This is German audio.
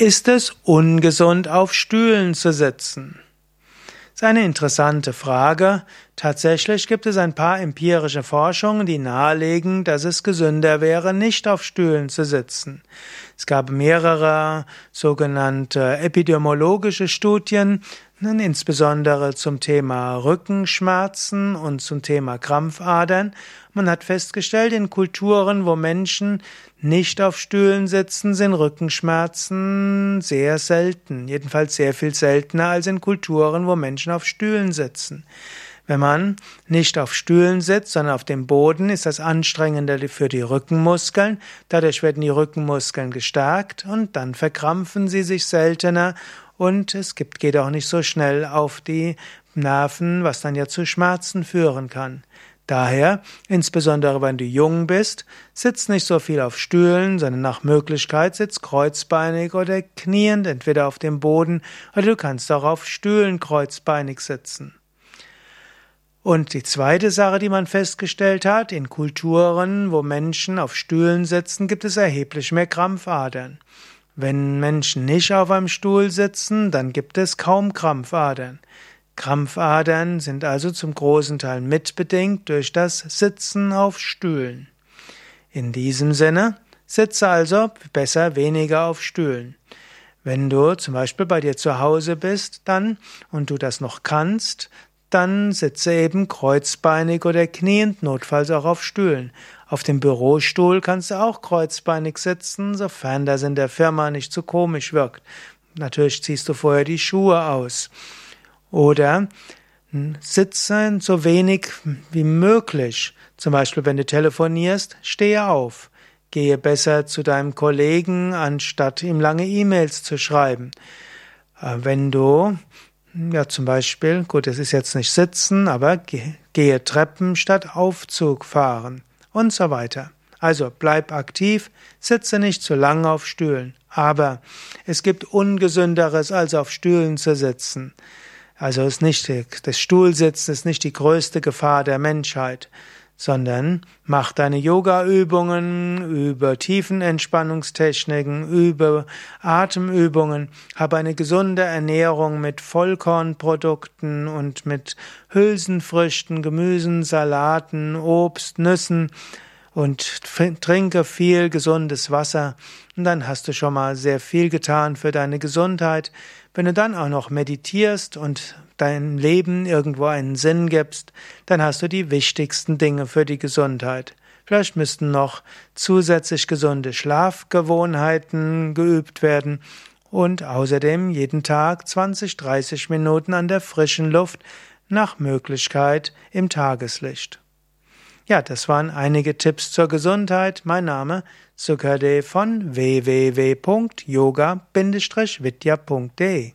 Ist es ungesund, auf Stühlen zu sitzen? Das ist eine interessante Frage. Tatsächlich gibt es ein paar empirische Forschungen, die nahelegen, dass es gesünder wäre, nicht auf Stühlen zu sitzen. Es gab mehrere sogenannte epidemiologische Studien, insbesondere zum Thema Rückenschmerzen und zum Thema Krampfadern. Man hat festgestellt, in Kulturen, wo Menschen nicht auf Stühlen sitzen, sind Rückenschmerzen sehr selten. Jedenfalls sehr viel seltener als in Kulturen, wo Menschen auf Stühlen sitzen. Wenn man nicht auf Stühlen sitzt, sondern auf dem Boden, ist das anstrengender für die Rückenmuskeln. Dadurch werden die Rückenmuskeln gestärkt und dann verkrampfen sie sich seltener und es gibt, geht auch nicht so schnell auf die Nerven, was dann ja zu Schmerzen führen kann. Daher, insbesondere wenn du jung bist, sitz nicht so viel auf Stühlen, sondern nach Möglichkeit sitz kreuzbeinig oder kniend, entweder auf dem Boden oder du kannst auch auf Stühlen kreuzbeinig sitzen. Und die zweite Sache, die man festgestellt hat, in Kulturen, wo Menschen auf Stühlen sitzen, gibt es erheblich mehr Krampfadern. Wenn Menschen nicht auf einem Stuhl sitzen, dann gibt es kaum Krampfadern. Krampfadern sind also zum großen Teil mitbedingt durch das Sitzen auf Stühlen. In diesem Sinne, sitze also besser weniger auf Stühlen. Wenn du zum Beispiel bei dir zu Hause bist, dann und du das noch kannst, dann sitze eben kreuzbeinig oder kniend, notfalls auch auf Stühlen. Auf dem Bürostuhl kannst du auch kreuzbeinig sitzen, sofern das in der Firma nicht zu komisch wirkt. Natürlich ziehst du vorher die Schuhe aus. Oder sitze so wenig wie möglich. Zum Beispiel, wenn du telefonierst, stehe auf. Gehe besser zu deinem Kollegen, anstatt ihm lange E-Mails zu schreiben. Äh, wenn du ja, zum Beispiel, gut, es ist jetzt nicht sitzen, aber gehe Treppen statt Aufzug fahren und so weiter. Also bleib aktiv, sitze nicht zu lang auf Stühlen. Aber es gibt Ungesünderes, als auf Stühlen zu sitzen. Also ist nicht das Stuhlsitzen ist nicht die größte Gefahr der Menschheit sondern mach deine Yoga-Übungen über Tiefenentspannungstechniken, über Atemübungen, habe eine gesunde Ernährung mit Vollkornprodukten und mit Hülsenfrüchten, Gemüsen, Salaten, Obst, Nüssen und trinke viel gesundes Wasser und dann hast du schon mal sehr viel getan für deine Gesundheit. Wenn du dann auch noch meditierst und deinem Leben irgendwo einen Sinn gibst, dann hast du die wichtigsten Dinge für die Gesundheit. Vielleicht müssten noch zusätzlich gesunde Schlafgewohnheiten geübt werden und außerdem jeden Tag 20, 30 Minuten an der frischen Luft, nach Möglichkeit im Tageslicht. Ja, das waren einige Tipps zur Gesundheit. Mein Name Sukade von www.yoga-vidya.de